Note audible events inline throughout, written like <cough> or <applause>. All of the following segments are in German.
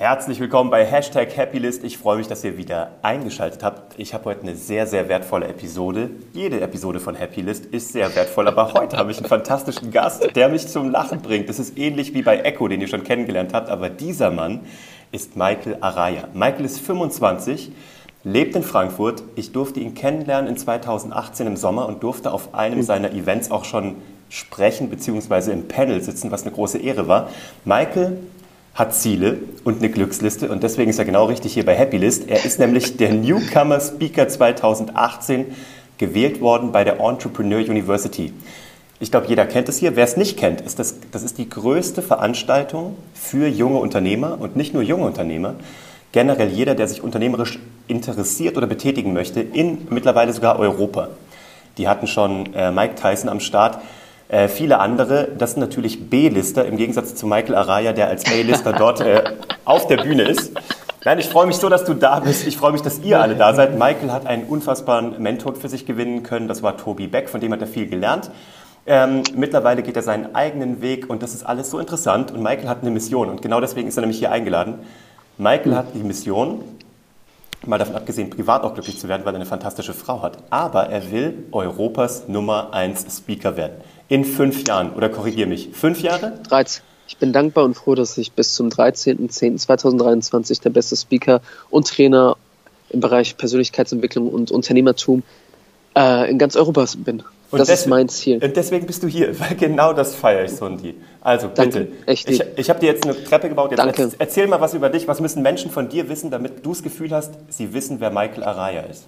Herzlich willkommen bei Hashtag Happylist. Ich freue mich, dass ihr wieder eingeschaltet habt. Ich habe heute eine sehr, sehr wertvolle Episode. Jede Episode von Happylist ist sehr wertvoll, aber heute habe ich einen fantastischen Gast, der mich zum Lachen bringt. Das ist ähnlich wie bei Echo, den ihr schon kennengelernt habt, aber dieser Mann ist Michael Araya. Michael ist 25, lebt in Frankfurt. Ich durfte ihn kennenlernen in 2018 im Sommer und durfte auf einem seiner Events auch schon sprechen bzw. im Panel sitzen, was eine große Ehre war. Michael hat Ziele und eine Glücksliste und deswegen ist er genau richtig hier bei Happylist. Er ist nämlich der Newcomer Speaker 2018 gewählt worden bei der Entrepreneur University. Ich glaube, jeder kennt es hier. Wer es nicht kennt, ist das, das ist die größte Veranstaltung für junge Unternehmer und nicht nur junge Unternehmer. Generell jeder, der sich unternehmerisch interessiert oder betätigen möchte, in mittlerweile sogar Europa. Die hatten schon äh, Mike Tyson am Start. Äh, viele andere, das sind natürlich B-Lister, im Gegensatz zu Michael Araya, der als A-Lister dort äh, auf der Bühne ist. Nein, ich freue mich so, dass du da bist. Ich freue mich, dass ihr alle da seid. Michael hat einen unfassbaren Mentor für sich gewinnen können. Das war Tobi Beck, von dem hat er viel gelernt. Ähm, mittlerweile geht er seinen eigenen Weg und das ist alles so interessant. Und Michael hat eine Mission und genau deswegen ist er nämlich hier eingeladen. Michael hat die Mission, mal davon abgesehen, privat auch glücklich zu werden, weil er eine fantastische Frau hat. Aber er will Europas Nummer 1 Speaker werden in fünf Jahren? Oder korrigiere mich, fünf Jahre? 13. Ich bin dankbar und froh, dass ich bis zum 13.10.2023 der beste Speaker und Trainer im Bereich Persönlichkeitsentwicklung und Unternehmertum äh, in ganz Europa bin. Und das ist mein Ziel. Und deswegen bist du hier, <laughs> weil genau das feiere ich, Sondi. Also bitte. Danke, echt ich, ich habe dir jetzt eine Treppe gebaut. Danke. Erzähl mal was über dich. Was müssen Menschen von dir wissen, damit du das Gefühl hast, sie wissen, wer Michael Araya ist?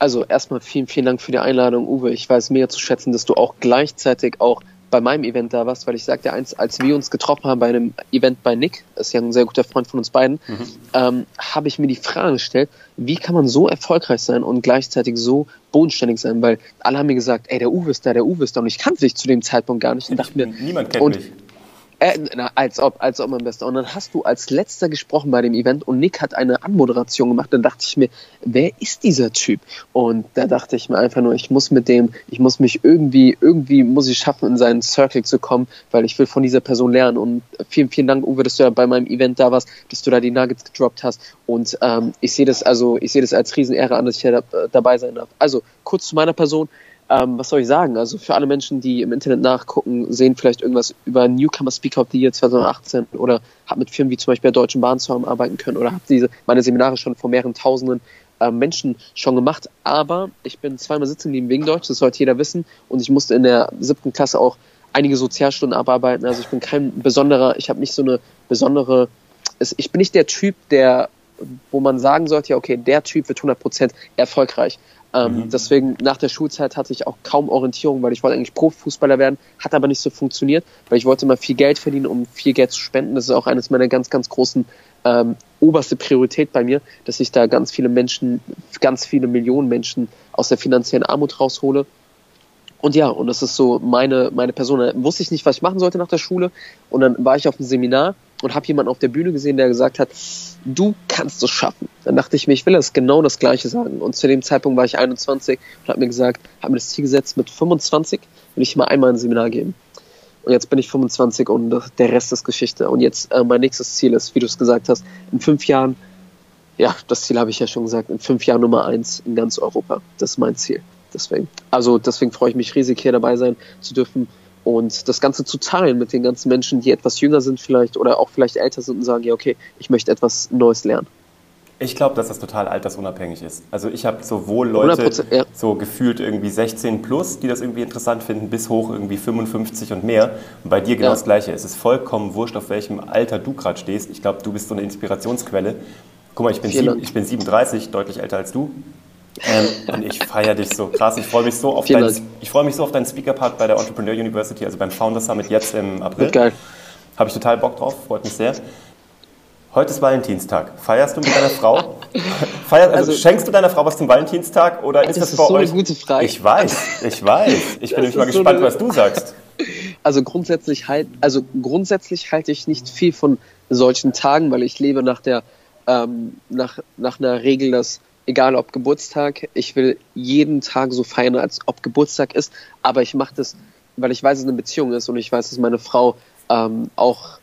Also erstmal vielen, vielen Dank für die Einladung, Uwe. Ich weiß mega zu schätzen, dass du auch gleichzeitig auch bei meinem Event da warst, weil ich sagte eins, als wir uns getroffen haben bei einem Event bei Nick, das ist ja ein sehr guter Freund von uns beiden, mhm. ähm, habe ich mir die Frage gestellt, wie kann man so erfolgreich sein und gleichzeitig so bodenständig sein, weil alle haben mir gesagt, ey, der Uwe ist da, der Uwe ist da und ich kannte dich zu dem Zeitpunkt gar nicht und dachte mir, niemand kennt und, mich. Äh, na, als ob, als ob mein Bester. Und dann hast du als letzter gesprochen bei dem Event und Nick hat eine Anmoderation gemacht. Dann dachte ich mir, wer ist dieser Typ? Und da dachte ich mir einfach nur, ich muss mit dem, ich muss mich irgendwie, irgendwie muss ich schaffen, in seinen Circle zu kommen, weil ich will von dieser Person lernen. Und vielen, vielen Dank, Uwe, dass du ja bei meinem Event da warst, dass du da die Nuggets gedroppt hast. Und ähm, ich sehe das, also ich sehe das als Riesenehre an, dass ich da, dabei sein darf. Also kurz zu meiner Person. Ähm, was soll ich sagen? Also für alle Menschen, die im Internet nachgucken, sehen vielleicht irgendwas über Newcomer Speaker of the Year 2018 oder hat mit Firmen wie zum Beispiel der Deutschen Bahn zusammenarbeiten können oder hat diese meine Seminare schon vor mehreren Tausenden äh, Menschen schon gemacht. Aber ich bin zweimal sitzen geblieben wegen Deutsch, das sollte jeder wissen. Und ich musste in der siebten Klasse auch einige Sozialstunden abarbeiten. Also ich bin kein besonderer, ich habe nicht so eine besondere, ich bin nicht der Typ, der wo man sagen sollte, ja, okay, der Typ wird 100% erfolgreich. Ähm, mhm. Deswegen nach der Schulzeit hatte ich auch kaum Orientierung, weil ich wollte eigentlich Profifußballer werden, hat aber nicht so funktioniert, weil ich wollte immer viel Geld verdienen, um viel Geld zu spenden. Das ist auch eines meiner ganz, ganz großen ähm, oberste Priorität bei mir, dass ich da ganz viele Menschen, ganz viele Millionen Menschen aus der finanziellen Armut raushole. Und ja, und das ist so meine, meine Person. Da wusste ich nicht, was ich machen sollte nach der Schule. Und dann war ich auf einem Seminar und habe jemanden auf der Bühne gesehen, der gesagt hat, du kannst es schaffen. Dann dachte ich mir, ich will das genau das Gleiche sagen. Und zu dem Zeitpunkt war ich 21 und habe mir gesagt, habe mir das Ziel gesetzt, mit 25 will ich mal einmal ein Seminar geben. Und jetzt bin ich 25 und der Rest ist Geschichte. Und jetzt äh, mein nächstes Ziel ist, wie du es gesagt hast, in fünf Jahren, ja, das Ziel habe ich ja schon gesagt, in fünf Jahren Nummer eins in ganz Europa. Das ist mein Ziel. Deswegen. Also deswegen freue ich mich riesig, hier dabei sein zu dürfen und das Ganze zu teilen mit den ganzen Menschen, die etwas jünger sind vielleicht oder auch vielleicht älter sind und sagen, ja, okay, ich möchte etwas Neues lernen. Ich glaube, dass das total altersunabhängig ist. Also ich habe sowohl Leute ja. so gefühlt irgendwie 16 plus, die das irgendwie interessant finden, bis hoch irgendwie 55 und mehr. Und bei dir genau ja. das Gleiche. Es ist vollkommen wurscht, auf welchem Alter du gerade stehst. Ich glaube, du bist so eine Inspirationsquelle. Guck mal, ich bin, sieben, ich bin 37, deutlich älter als du. Ähm, und ich feiere dich so krass. Ich freue mich so auf deinen, ich freue mich so auf deinen Speaker-Part bei der Entrepreneur University, also beim Founder Summit jetzt im April. Wird geil. Habe ich total Bock drauf, freut mich sehr. Heute ist Valentinstag. Feierst du mit deiner Frau? <laughs> Feierst, also, also, schenkst du deiner Frau was zum Valentinstag oder ist das, das bei so euch? Eine gute Frage. Ich weiß, ich weiß. Ich bin nämlich mal gespannt, so was du sagst. <laughs> Also grundsätzlich halt, also grundsätzlich halte ich nicht viel von solchen Tagen, weil ich lebe nach der ähm, nach, nach einer Regel, dass egal ob Geburtstag, ich will jeden Tag so feiern, als ob Geburtstag ist, aber ich mache das, weil ich weiß, dass es eine Beziehung ist und ich weiß, dass meine Frau ähm, auch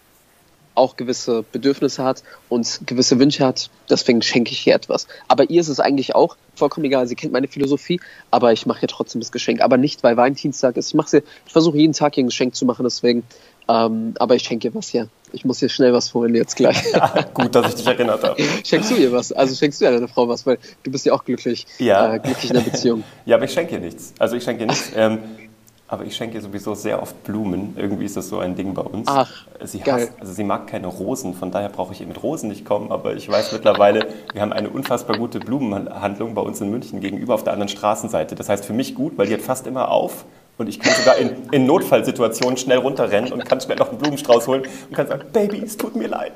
auch gewisse Bedürfnisse hat und gewisse Wünsche hat. Deswegen schenke ich ihr etwas. Aber ihr ist es eigentlich auch vollkommen egal. Sie kennt meine Philosophie, aber ich mache ihr trotzdem das Geschenk. Aber nicht, weil Valentinstag ist. Ich ich versuche jeden Tag ihr ein Geschenk zu machen, deswegen. Ähm, aber ich schenke ihr was, ja. Ich muss hier schnell was holen jetzt gleich. <laughs> Ja, gut, dass ich dich erinnert habe. Schenkst du ihr was? Also schenkst du ja deiner Frau was, weil du bist ja auch glücklich, ja. Äh, glücklich in der Beziehung. <laughs> Ja, aber ich schenke ihr nichts. Also ich schenke ihr nichts. Ähm, aber ich schenke ihr sowieso sehr oft Blumen. Irgendwie ist das so ein Ding bei uns. Ach, sie geil. Hasst, also sie mag keine Rosen, von daher brauche ich ihr mit Rosen nicht kommen. Aber ich weiß mittlerweile, wir haben eine unfassbar gute Blumenhandlung bei uns in München gegenüber auf der anderen Straßenseite. Das heißt für mich gut, weil die hat fast immer auf. Und ich kann sogar in, in Notfallsituationen schnell runterrennen und kann schnell noch einen Blumenstrauß holen und kann sagen, Baby, es tut mir leid.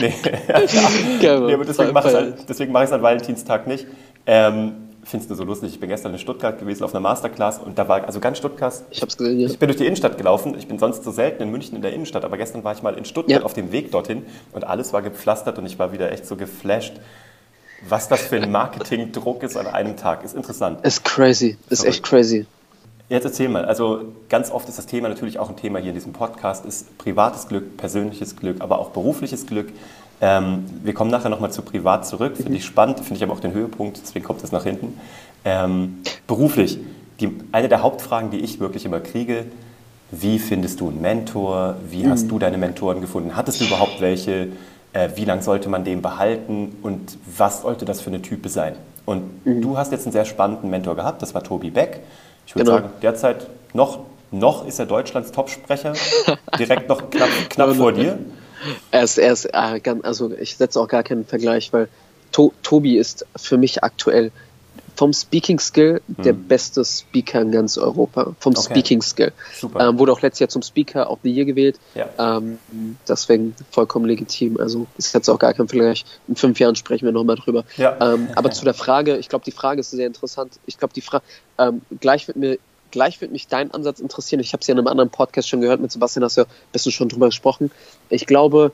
Nee, <laughs> Geil, nee aber deswegen mache ich es mach an Valentinstag nicht. Ähm, finde es nur so lustig. Ich bin gestern in Stuttgart gewesen auf einer Masterclass und da war, also ganz Stuttgart. Ich hab's gesehen, ja. Ich bin durch die Innenstadt gelaufen. Ich bin sonst so selten in München in der Innenstadt, aber gestern war ich mal in Stuttgart Ja. auf dem Weg dorthin und alles war gepflastert und ich war wieder echt so geflasht. Was das für ein Marketingdruck ist an einem Tag, ist interessant. Ist crazy. Ist echt crazy. Jetzt erzähl mal, also ganz oft ist das Thema natürlich auch ein Thema hier in diesem Podcast, ist privates Glück, persönliches Glück, aber auch berufliches Glück. Ähm, wir kommen nachher nochmal zu privat zurück, finde ich spannend, finde ich aber auch den Höhepunkt, deswegen kommt es nach hinten. Ähm, beruflich, die, eine der Hauptfragen, die ich wirklich immer kriege, wie findest du einen Mentor, wie hast du deine Mentoren gefunden, hattest du überhaupt welche, äh, wie lange sollte man den behalten? Und was sollte das für eine Type sein? Und du hast jetzt einen sehr spannenden Mentor gehabt, das war Tobi Beck. Ich würde Genau. sagen, derzeit noch, noch ist er Deutschlands Topsprecher, <laughs> direkt noch knapp, knapp vor dir. Er ist, er ist ganz, also ich setze auch gar keinen Vergleich, weil to Tobi ist für mich aktuell vom Speaking Skill der beste Speaker in ganz Europa. Vom Hm. Okay. Speaking Skill. Super. Ähm, wurde auch letztes Jahr zum Speaker of the Year gewählt. Ja. Ähm, deswegen vollkommen legitim. Also ist jetzt auch gar kein Vergleich. In fünf Jahren sprechen wir nochmal drüber. Ja. Ähm, aber zu der Frage, ich glaube, die Frage ist sehr interessant. Ich glaube, die Frage, ähm, gleich wird mir Gleich wird mich dein Ansatz interessieren. Ich habe es ja in einem anderen Podcast schon gehört. Mit Sebastian hast du ja ein bisschen schon drüber gesprochen. Ich glaube,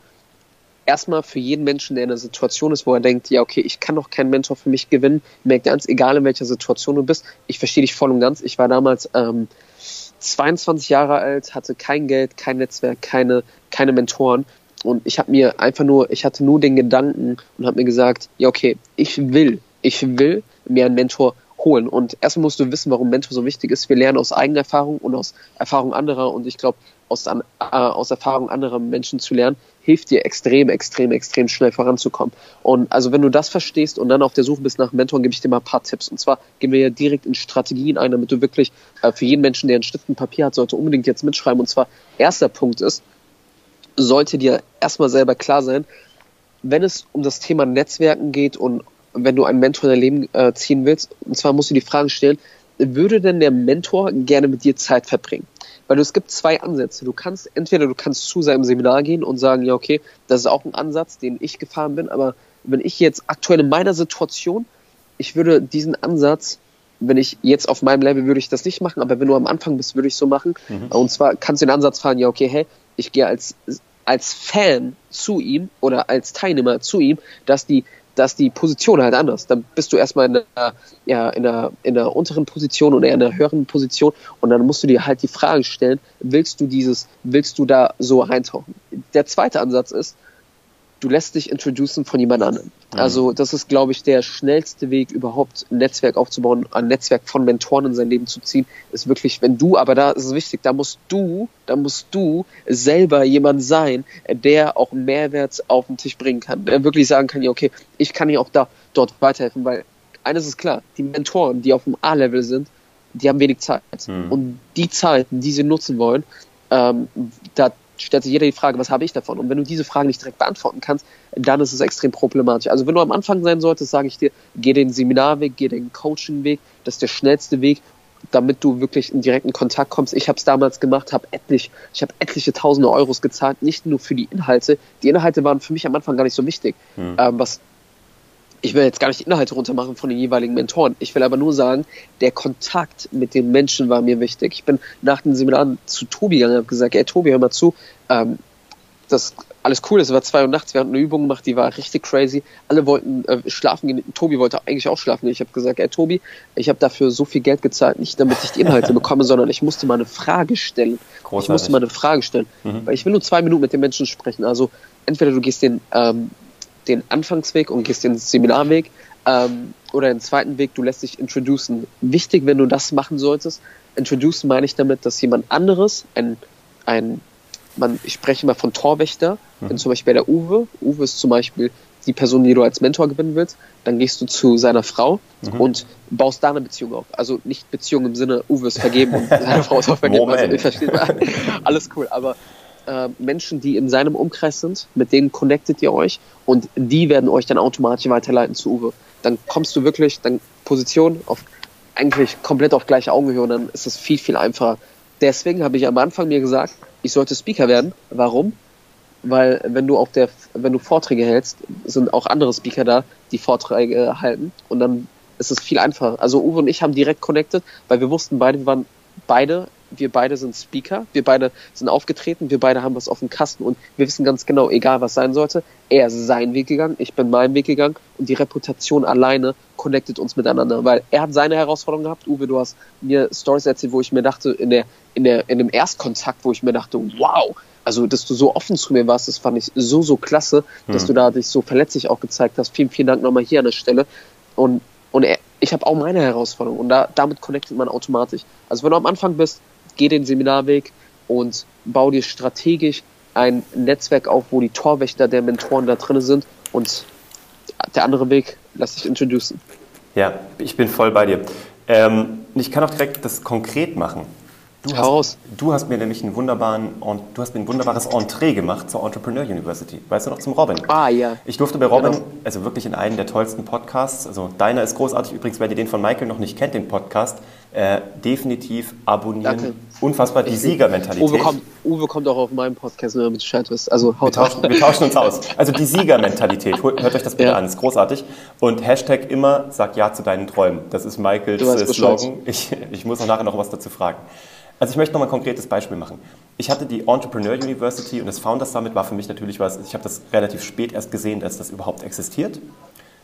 erstmal für jeden Menschen, der in einer Situation ist, wo er denkt, ja, okay, ich kann doch keinen Mentor für mich gewinnen, merkt ernst, egal in welcher Situation du bist, ich verstehe dich voll und ganz. Ich war damals ähm, 22 Jahre alt, hatte kein Geld, kein Netzwerk, keine, keine Mentoren. Und ich habe mir einfach nur, ich hatte nur den Gedanken und habe mir gesagt, ja, okay, ich will, ich will mir einen Mentor holen. Und erstmal musst du wissen, warum Mentor so wichtig ist. Wir lernen aus eigener Erfahrung und aus Erfahrung anderer. Und ich glaube, aus, äh, aus Erfahrung anderer Menschen zu lernen, hilft dir extrem, extrem, extrem schnell voranzukommen. Und also wenn du das verstehst und dann auf der Suche bist nach Mentoren, gebe ich dir mal ein paar Tipps. Und zwar gehen wir ja direkt in Strategien ein, damit du wirklich äh, für jeden Menschen, der einen Stift und Papier hat, sollte unbedingt jetzt mitschreiben. Und zwar erster Punkt ist, sollte dir erstmal selber klar sein, wenn es um das Thema Netzwerken geht und wenn du einen Mentor in dein Leben äh, ziehen willst, und zwar musst du die Frage stellen, würde denn der Mentor gerne mit dir Zeit verbringen? Weil es gibt zwei Ansätze. Du kannst entweder du kannst zu seinem Seminar gehen und sagen, ja okay, das ist auch ein Ansatz, den ich gefahren bin, aber wenn ich jetzt aktuell in meiner Situation, ich würde diesen Ansatz, wenn ich jetzt auf meinem Level würde ich das nicht machen, aber wenn du am Anfang bist, würde ich so machen. Und zwar kannst du den Ansatz fahren, ja okay, hey, ich gehe als als Fan zu ihm oder als Teilnehmer zu ihm, dass die dass die Position halt anders. Dann bist du erstmal in einer, ja, in einer, in einer unteren Position oder in einer höheren Position und dann musst du dir halt die Frage stellen, willst du dieses, willst du da so reintauchen? Der zweite Ansatz ist, du lässt dich introducen von jemand anderem. Also das ist, glaube ich, der schnellste Weg überhaupt, ein Netzwerk aufzubauen, ein Netzwerk von Mentoren in sein Leben zu ziehen, ist wirklich, wenn du, aber da ist es wichtig, da musst du, da musst du selber jemand sein, der auch Mehrwert auf den Tisch bringen kann, der wirklich sagen kann, ja okay, ich kann dir auch da, dort weiterhelfen, weil eines ist klar, die Mentoren, die auf dem A-Level sind, die haben wenig Zeit. Und die Zeiten, die sie nutzen wollen, ähm, da stellt sich jeder die Frage, was habe ich davon? Und wenn du diese Frage nicht direkt beantworten kannst, dann ist es extrem problematisch. Also wenn du am Anfang sein solltest, sage ich dir, geh den Seminarweg, geh den Coachingweg, das ist der schnellste Weg, damit du wirklich in direkten Kontakt kommst. Ich habe es damals gemacht, habe etlich, ich habe etliche Tausende Euros gezahlt, nicht nur für die Inhalte. Die Inhalte waren für mich am Anfang gar nicht so wichtig. Ähm, was ich will jetzt gar nicht die Inhalte runtermachen von den jeweiligen Mentoren. Ich will aber nur sagen, der Kontakt mit den Menschen war mir wichtig. Ich bin nach den Seminaren zu Tobi gegangen und habe gesagt, ey Tobi, hör mal zu, ähm, das alles cool. Es war zwei Uhr nachts, wir hatten eine Übung gemacht, die war richtig crazy. Alle wollten äh, schlafen gehen. Tobi wollte eigentlich auch schlafen gehen. Ich habe gesagt, ey Tobi, ich habe dafür so viel Geld gezahlt, nicht damit ich die Inhalte <laughs> bekomme, sondern ich musste mal eine Frage stellen. Großartig. Ich musste mal eine Frage stellen. Mhm. Weil ich will nur zwei Minuten mit den Menschen sprechen. Also entweder du gehst den, ähm, den Anfangsweg und gehst den Seminarweg ähm, oder den zweiten Weg, du lässt dich introducen. Wichtig, wenn du das machen solltest, introducen meine ich damit, dass jemand anderes, ein, ein man, ich spreche mal von Torwächter, mhm. wenn zum Beispiel der Uwe, Uwe ist zum Beispiel die Person, die du als Mentor gewinnen willst, dann gehst du zu seiner Frau mhm. und baust da eine Beziehung auf. Also nicht Beziehung im Sinne, Uwe ist vergeben und seine Frau ist auch vergeben. Also, ich verstehe, <laughs> alles cool, aber äh, Menschen, die in seinem Umkreis sind, mit denen connectet ihr euch und die werden euch dann automatisch weiterleiten zu Uwe. Dann kommst du wirklich, dann Position auf eigentlich komplett auf gleiche Augenhöhe und dann ist es viel, viel einfacher. Deswegen habe ich am Anfang mir gesagt, ich sollte Speaker werden. Warum? Weil wenn du auf der, wenn du Vorträge hältst, sind auch andere Speaker da, die Vorträge halten und dann ist es viel einfacher. Also Uwe und ich haben direkt connected, weil wir wussten beide, wir waren beide, wir beide sind Speaker, wir beide sind aufgetreten, wir beide haben was auf dem Kasten und wir wissen ganz genau, egal was sein sollte, er ist seinen Weg gegangen, ich bin meinen Weg gegangen und die Reputation alleine connectet uns miteinander, weil er hat seine Herausforderungen gehabt. Uwe, du hast mir Stories erzählt, wo ich mir dachte, in der, in der, in dem Erstkontakt, wo ich mir dachte, wow, also, dass du so offen zu mir warst, das fand ich so, so klasse, dass hm. du da dich so verletzlich auch gezeigt hast. Vielen, vielen Dank nochmal hier an der Stelle. Und, und er, ich habe auch meine Herausforderung und da, damit connectet man automatisch. Also wenn du am Anfang bist, geh den Seminarweg und bau dir strategisch ein Netzwerk auf, wo die Torwächter der Mentoren da drin sind und der andere Weg, lass dich introducen. Ja, ich bin voll bei dir. Ähm, ich kann auch direkt das konkret machen. Du hast, du hast, mir nämlich einen wunderbaren, du hast mir ein wunderbares Entree gemacht zur Entrepreneur University. Weißt du noch, zum Robin? Ah, ja. Ich durfte bei Robin, genau. also wirklich in einem der tollsten Podcasts, also deiner ist großartig, übrigens, wenn ihr den von Michael noch nicht kennt, den Podcast, äh, definitiv abonnieren. Danke. Unfassbar, die Siegermentalität. Uwe kommt, Uwe kommt auch auf meinen Podcast, wenn mit Bescheid wisst. Also haut wir, tauschen, wir tauschen uns aus. Also die Siegermentalität, hört euch das bitte ja. an, ist großartig. Und Hashtag immer, sag Ja zu deinen Träumen. Das ist Michaels äh, Slogan. Ich, ich muss auch nachher noch was dazu fragen. Also ich möchte noch mal ein konkretes Beispiel machen. Ich hatte die Entrepreneur University und das Founders Summit war für mich natürlich was, ich habe das relativ spät erst gesehen, dass das überhaupt existiert.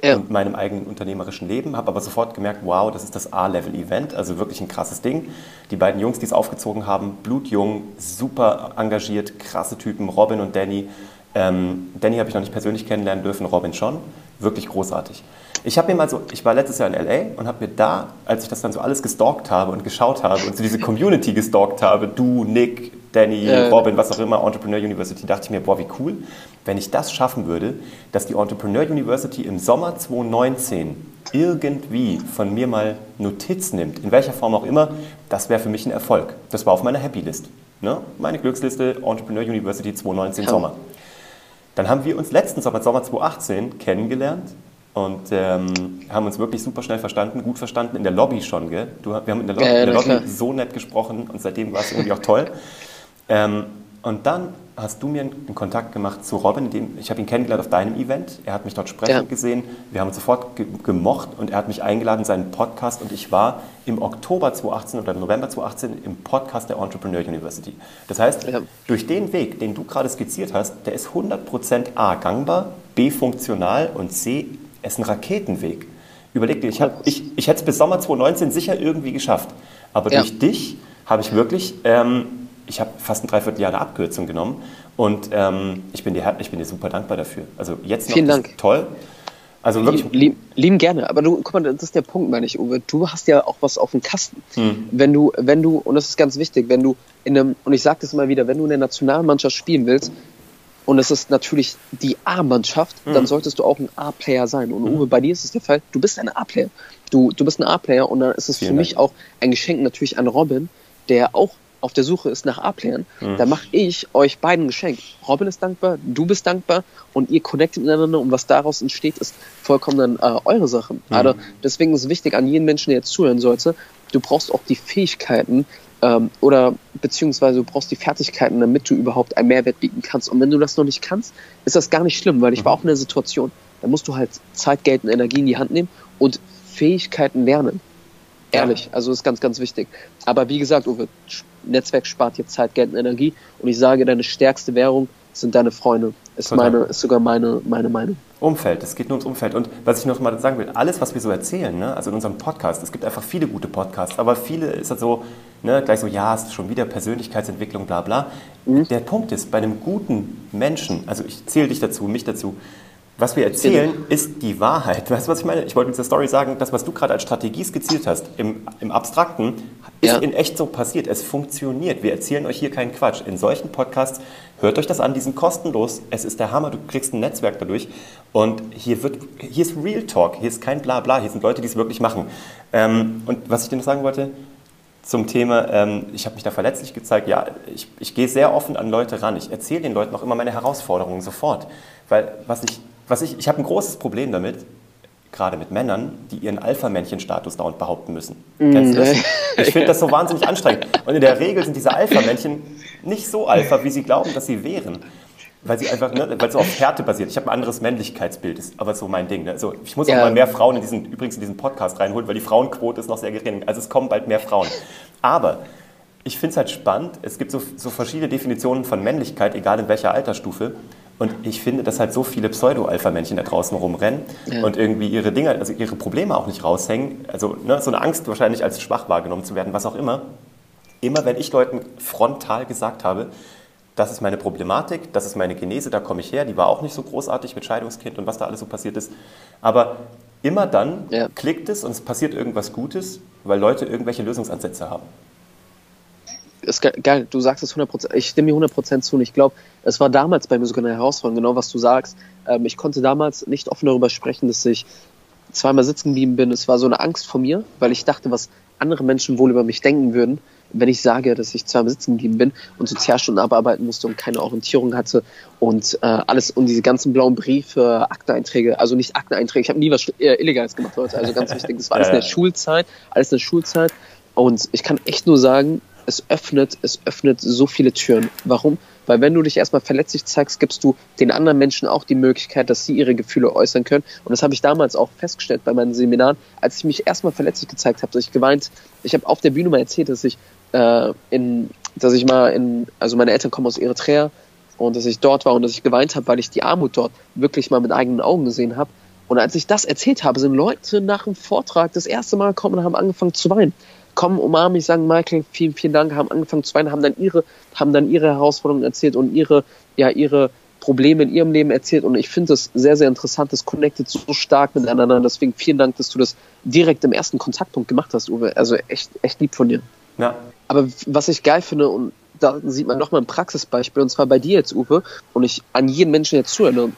Ja. in meinem eigenen unternehmerischen Leben, habe aber sofort gemerkt, wow, das ist das A-Level-Event, also wirklich ein krasses Ding. Die beiden Jungs, die es aufgezogen haben, blutjung, super engagiert, krasse Typen, Robin und Danny. Ähm, Danny habe ich noch nicht persönlich kennenlernen dürfen, Robin schon, wirklich großartig. Ich habe mir mal so, ich war letztes Jahr in LA und habe mir da, als ich das dann so alles gestalkt habe und geschaut habe und so diese Community gestalkt habe, du, Nick, Danny, äh. Robin, was auch immer, Entrepreneur University, dachte ich mir, boah, wie cool, wenn ich das schaffen würde, dass die Entrepreneur University im Sommer 2019 irgendwie von mir mal Notiz nimmt, in welcher Form auch immer, das wäre für mich ein Erfolg. Das war auf meiner Happy List. Ne? Meine Glücksliste Entrepreneur University 2019 ja. Sommer. Dann haben wir uns letzten Sommer, Sommer 2018, kennengelernt und ähm, haben uns wirklich super schnell verstanden, gut verstanden in der Lobby schon. Gell? Du, wir haben in der, Lo äh, in der Lobby so nett gesprochen und seitdem war es irgendwie auch toll. <laughs> Ähm, und dann hast du mir einen Kontakt gemacht zu Robin. Dem, ich habe ihn kennengelernt auf deinem Event. Er hat mich dort sprechen ja. gesehen. Wir haben uns sofort ge gemocht und er hat mich eingeladen in seinen Podcast. Und ich war im Oktober 2018 oder November 2018 im Podcast der Entrepreneur University. Das heißt, ja. durch den Weg, den du gerade skizziert hast, der ist 100% A gangbar, B funktional und C ist ein Raketenweg. Überleg dir, ich, ich, ich hätte es bis Sommer 2019 sicher irgendwie geschafft. Aber ja. durch dich habe ich wirklich, ähm, ich habe fast ein Dreivierteljahr eine Abkürzung genommen und ähm, ich, bin dir, ich bin dir super dankbar dafür. Also jetzt noch Vielen Dank. toll. Also wirklich. Lieb, lieben gerne, aber du, guck mal, das ist der Punkt, meine ich, Uwe. Du hast ja auch was auf dem Kasten. Hm. Wenn du, wenn du, und das ist ganz wichtig, wenn du in einem, und ich sage das immer wieder, wenn du in der Nationalmannschaft spielen willst, und es ist natürlich die A-Mannschaft, mhm. dann solltest du auch ein A-Player sein. Und Uwe, bei dir ist es der Fall, du bist ein A-Player. Du, du bist ein A-Player und dann ist es Vielen für Dank. mich auch ein Geschenk natürlich an Robin, der auch auf der Suche ist nach A-Playern. Mhm. Da mache ich euch beiden ein Geschenk. Robin ist dankbar, du bist dankbar und ihr connectet miteinander und was daraus entsteht, ist vollkommen dann äh, eure Sache. Mhm. Also deswegen ist es wichtig an jeden Menschen, der jetzt zuhören sollte, du brauchst auch die Fähigkeiten, ähm, oder beziehungsweise du brauchst die Fertigkeiten, damit du überhaupt einen Mehrwert bieten kannst. Und wenn du das noch nicht kannst, ist das gar nicht schlimm, weil ich war auch in der Situation, da musst du halt Zeit, Geld und Energie in die Hand nehmen und Fähigkeiten lernen. Ehrlich, ja. also ist ganz, ganz wichtig. Aber wie gesagt, Uwe, Netzwerk spart dir Zeit, Geld und Energie. Und ich sage, deine stärkste Währung sind deine Freunde. Ist, meine, ist sogar meine, meine Meinung. Umfeld, es geht nur ums Umfeld. Und was ich noch mal sagen will, alles, was wir so erzählen, ne, also in unserem Podcast, es gibt einfach viele gute Podcasts, aber viele ist halt so, ne, gleich so, ja, es ist schon wieder Persönlichkeitsentwicklung, bla bla. Mhm. Der Punkt ist, bei einem guten Menschen, also ich zähle dich dazu, mich dazu, was wir erzählen, ist die Wahrheit. Weißt du, was ich meine? Ich wollte mit dieser Story sagen, das, was du gerade als Strategie skizziert hast, im, im Abstrakten, ist ja. in echt so passiert. Es funktioniert. Wir erzählen euch hier keinen Quatsch. In solchen Podcasts hört euch das an, die sind kostenlos. Es ist der Hammer, du kriegst ein Netzwerk dadurch. Und hier, wird, hier ist Real Talk, hier ist kein Blabla, hier sind Leute, die es wirklich machen. Ähm, und was ich dir noch sagen wollte, zum Thema, ähm, ich habe mich da verletzlich gezeigt, ja, ich, ich gehe sehr offen an Leute ran. Ich erzähle den Leuten auch immer meine Herausforderungen sofort. Weil was ich was ich, ich habe ein großes Problem damit, gerade mit Männern, die ihren Alpha-Männchen-Status dauernd behaupten müssen. Mm. Kennst du das? <laughs> Ich finde das so wahnsinnig anstrengend. Und in der Regel sind diese Alpha-Männchen nicht so alpha, wie sie glauben, dass sie wären. Weil sie einfach, ne, weil es so auf Härte basiert. Ich habe ein anderes Männlichkeitsbild, ist aber so mein Ding. Ne? Also ich muss ja. auch mal mehr Frauen in diesen, übrigens in diesen Podcast reinholen, weil die Frauenquote ist noch sehr gering. Also es kommen bald mehr Frauen. Aber ich finde es halt spannend. Es gibt so, so verschiedene Definitionen von Männlichkeit, egal in welcher Altersstufe. Und ich finde, dass halt so viele Pseudo-Alpha-Männchen da draußen rumrennen ja. und irgendwie ihre Dinge, also ihre Probleme auch nicht raushängen. Also ne, so eine Angst wahrscheinlich als schwach wahrgenommen zu werden, was auch immer. Immer wenn ich Leuten frontal gesagt habe, das ist meine Problematik, das ist meine Genese, da komme ich her, die war auch nicht so großartig mit Scheidungskind und was da alles so passiert ist. Aber immer dann ja. klickt es und es passiert irgendwas Gutes, weil Leute irgendwelche Lösungsansätze haben ist geil, du sagst es 100%, ich stimme dir 100% zu und ich glaube, es war damals bei mir sogar eine Herausforderung, genau was du sagst. Ähm, ich konnte damals nicht offen darüber sprechen, dass ich zweimal sitzen geblieben bin. Es war so eine Angst vor mir, weil ich dachte, was andere Menschen wohl über mich denken würden, wenn ich sage, dass ich zweimal sitzen geblieben bin und Sozialstunden abarbeiten musste und keine Orientierung hatte und äh, alles und diese ganzen blauen Briefe, Akteneinträge, also nicht Akteneinträge, ich habe nie was äh, Illegales gemacht, Leute, also ganz wichtig, das war alles in der Schulzeit, alles in der Schulzeit und ich kann echt nur sagen, es öffnet, es öffnet so viele Türen. Warum? Weil wenn du dich erstmal verletzlich zeigst, gibst du den anderen Menschen auch die Möglichkeit, dass sie ihre Gefühle äußern können. Und das habe ich damals auch festgestellt bei meinen Seminaren, als ich mich erstmal verletzlich gezeigt habe, dass ich geweint, ich habe auf der Bühne mal erzählt, dass ich äh, in, dass ich mal in, also meine Eltern kommen aus Eritrea und dass ich dort war und dass ich geweint habe, weil ich die Armut dort wirklich mal mit eigenen Augen gesehen habe. Und als ich das erzählt habe, sind Leute nach dem Vortrag das erste Mal gekommen und haben angefangen zu weinen kommen, umarmen mich, sagen Michael, vielen, vielen Dank, haben angefangen zu weinen, haben dann ihre, haben dann ihre Herausforderungen erzählt und ihre, ja, ihre Probleme in ihrem Leben erzählt und ich finde das sehr, sehr interessant, das connectet so stark miteinander, deswegen vielen Dank, dass du das direkt im ersten Kontaktpunkt gemacht hast, Uwe, also echt, echt lieb von dir. Ja. Aber was ich geil finde und da sieht man nochmal ein Praxisbeispiel, und zwar bei dir jetzt, Uwe, und ich an jeden Menschen jetzt zuhören,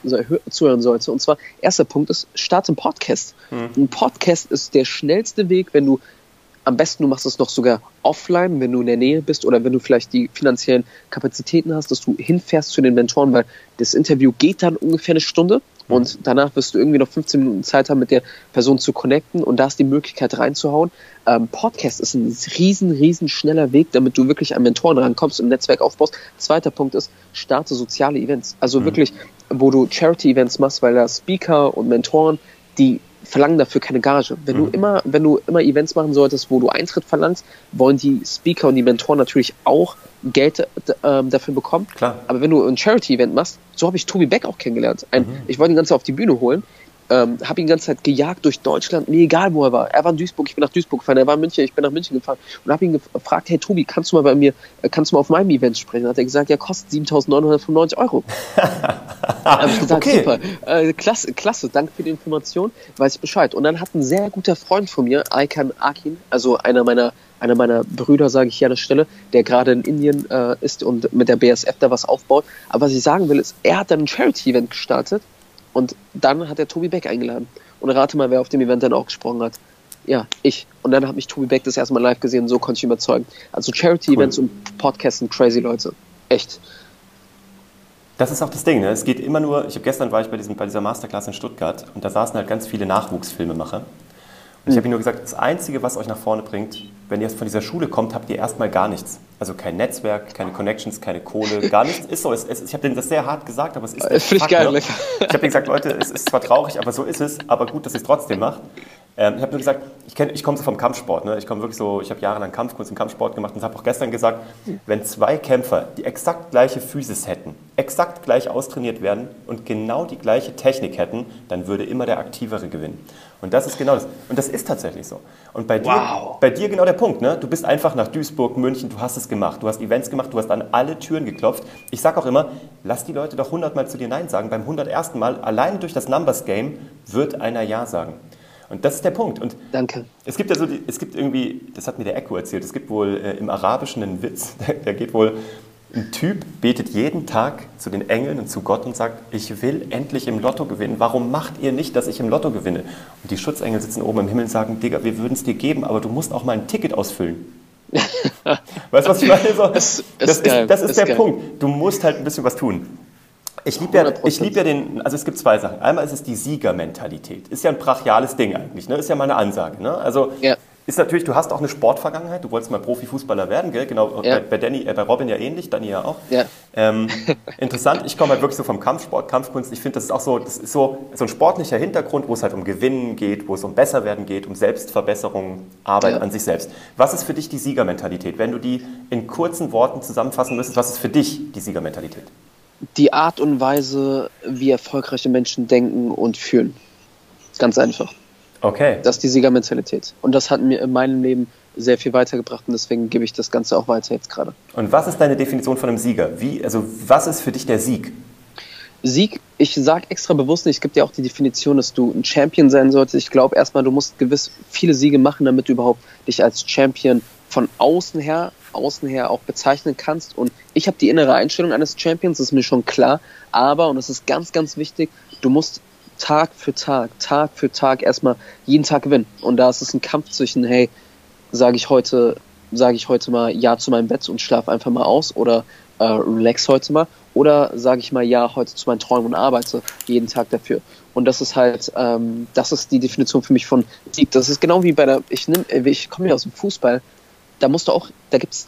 zuhören sollte. Und zwar, erster Punkt ist, starte einen Podcast. Hm. Ein Podcast ist der schnellste Weg, wenn du am besten, du machst es noch sogar offline, wenn du in der Nähe bist oder wenn du vielleicht die finanziellen Kapazitäten hast, dass du hinfährst zu den Mentoren, weil das Interview geht dann ungefähr eine Stunde. Und danach wirst du irgendwie noch 15 Minuten Zeit haben, mit der Person zu connecten und da ist die Möglichkeit reinzuhauen. Ähm, Podcast ist ein riesen, riesen schneller Weg, damit du wirklich an Mentoren rankommst und ein Netzwerk aufbaust. Zweiter Punkt ist, starte soziale Events. Also mhm. wirklich, wo du Charity-Events machst, weil da Speaker und Mentoren, die verlangen dafür keine Gage. Wenn mhm. du immer, wenn du immer Events machen solltest, wo du Eintritt verlangst, wollen die Speaker und die Mentoren natürlich auch Geld äh, dafür bekommen. Klar. Aber wenn du ein Charity-Event machst, so habe ich Tobi Beck auch kennengelernt. Ein, mhm. Ich wollte ihn ganz auf die Bühne holen ähm, habe ihn die ganze Zeit gejagt durch Deutschland, mir egal wo er war. Er war in Duisburg, ich bin nach Duisburg gefahren, er war in München, ich bin nach München gefahren und habe ihn gefragt, hey Tobi, kannst du mal bei mir, äh, kannst du mal auf meinem Event sprechen? Hat er gesagt, ja, kostet 7.995 Euro. <laughs> habe ich gesagt, okay. super, äh, klasse, klasse, danke für die Information, weiß ich Bescheid. Und dann hat ein sehr guter Freund von mir, Aykan Akin, also einer meiner einer meiner Brüder, sage ich hier an der Stelle, der gerade in Indien äh, ist und mit der BSF da was aufbaut. Aber was ich sagen will, ist, er hat dann ein Charity-Event gestartet und dann hat er Tobi Beck eingeladen. Und rate mal, wer auf dem Event dann auch gesprochen hat. Ja, ich. Und dann hat mich Tobi Beck das erste Mal live gesehen und so konnte ich überzeugen. Also Charity-Events cool. und Podcasts sind crazy Leute. Echt. Das ist auch das Ding, ne? Es geht immer nur, ich habe gestern war ich bei, diesem, bei dieser Masterclass in Stuttgart und da saßen halt ganz viele Nachwuchsfilmemacher. Ich habe ihm nur gesagt, das Einzige, was euch nach vorne bringt, wenn ihr von dieser Schule kommt, habt ihr erstmal gar nichts. Also kein Netzwerk, keine Connections, keine Kohle, gar nichts. Ist so. Es, es, ich habe denen das sehr hart gesagt, aber es ist Finde ich geil. Ne? Ich habe denen gesagt, Leute, es ist zwar traurig, aber so ist es. Aber gut, dass ihr es trotzdem macht. Ähm, ich habe nur gesagt, ich, ich komme so vom Kampfsport. Ne? Ich komme wirklich so, ich habe jahrelang Kampfkunst und Kampfsport gemacht und habe auch gestern gesagt, wenn zwei Kämpfer die exakt gleiche Physis hätten, exakt gleich austrainiert werden und genau die gleiche Technik hätten, dann würde immer der Aktivere gewinnen. Und das ist genau das. Und das ist tatsächlich so. Und bei dir, wow. bei dir genau der Punkt. Ne? Du bist einfach nach Duisburg, München, du hast es gemacht. Du hast Events gemacht, du hast an alle Türen geklopft. Ich sage auch immer, lass die Leute doch hundertmal zu dir Nein sagen. Beim 101. Mal, alleine durch das Numbers Game, wird einer Ja sagen. Und das ist der Punkt. Und Danke. Es gibt ja so, es gibt irgendwie, das hat mir der Echo erzählt, es gibt wohl äh, im Arabischen einen Witz, <laughs> der, der geht wohl, ein Typ betet jeden Tag zu den Engeln und zu Gott und sagt, ich will endlich im Lotto gewinnen. Warum macht ihr nicht, dass ich im Lotto gewinne? Und die Schutzengel sitzen oben im Himmel und sagen, Digga, wir würden es dir geben, aber du musst auch mal ein Ticket ausfüllen. <laughs> weißt du, was ich meine? So, das, ist, das ist, das ist, ist der geil. Punkt. Du musst halt ein bisschen was tun. Ich liebe ja, lieb ja den, also es gibt zwei Sachen. Einmal ist es die Siegermentalität. Ist ja ein brachiales Ding eigentlich, ne? Ist ja mal eine Ansage, ne? Also ja. Ist natürlich, du hast auch eine Sportvergangenheit, du wolltest mal Profifußballer werden, gell? Genau, ja. bei, bei, Danny, äh, bei Robin ja ähnlich, Danny ja auch. Ja. Ähm, <laughs> interessant, ich komme halt wirklich so vom Kampfsport, Kampfkunst. Ich finde, das ist auch so, das ist so, so ein sportlicher Hintergrund, wo es halt um Gewinnen geht, wo es um Besserwerden geht, um Selbstverbesserung, Arbeit ja. an sich selbst. Was ist für dich die Siegermentalität? Wenn du die in kurzen Worten zusammenfassen müsstest, was ist für dich die Siegermentalität? die Art und Weise, wie erfolgreiche Menschen denken und fühlen. Ganz einfach. Okay. Das ist die Siegermentalität. Und das hat mir in meinem Leben sehr viel weitergebracht und deswegen gebe ich das Ganze auch weiter jetzt gerade. Und was ist deine Definition von einem Sieger? Wie, also was ist für dich der Sieg? Sieg, ich sage extra bewusst nicht, es gibt ja auch die Definition, dass du ein Champion sein solltest. Ich glaube erstmal, du musst gewiss viele Siege machen, damit du überhaupt dich als Champion von außen her außen her auch bezeichnen kannst. Und ich habe die innere Einstellung eines Champions, das ist mir schon klar. Aber, und das ist ganz, ganz wichtig, du musst Tag für Tag, Tag für Tag erstmal jeden Tag gewinnen. Und da ist es ein Kampf zwischen, hey, sage ich heute, sage ich heute mal Ja zu meinem Bett und schlafe einfach mal aus oder äh, relax heute mal. Oder sage ich mal Ja heute zu meinen Träumen und arbeite jeden Tag dafür. Und das ist halt, ähm, das ist die Definition für mich von Sieg. Das ist genau wie bei der, ich, nehm, ich komme ja aus dem Fußball da musst du auch, da gibt's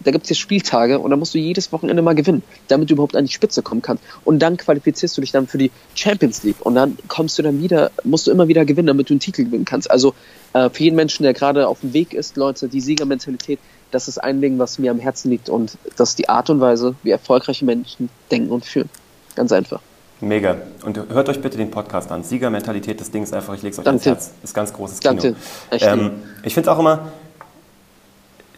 da gibt's jetzt Spieltage und da musst du jedes Wochenende mal gewinnen, damit du überhaupt an die Spitze kommen kannst. Und dann qualifizierst du dich dann für die Champions League und dann kommst du dann wieder, musst du immer wieder gewinnen, damit du einen Titel gewinnen kannst. Also äh, für jeden Menschen, der gerade auf dem Weg ist, Leute, die Siegermentalität, das ist ein Ding, was mir am Herzen liegt und das ist die Art und Weise, wie erfolgreiche Menschen denken und fühlen. Ganz einfach. Mega. Und hört euch bitte den Podcast an. Siegermentalität, das Ding ist einfach, ich lege es euch Danke. ans Herz. Ist ganz großes Kino. Danke. Ähm, ich finde es auch immer,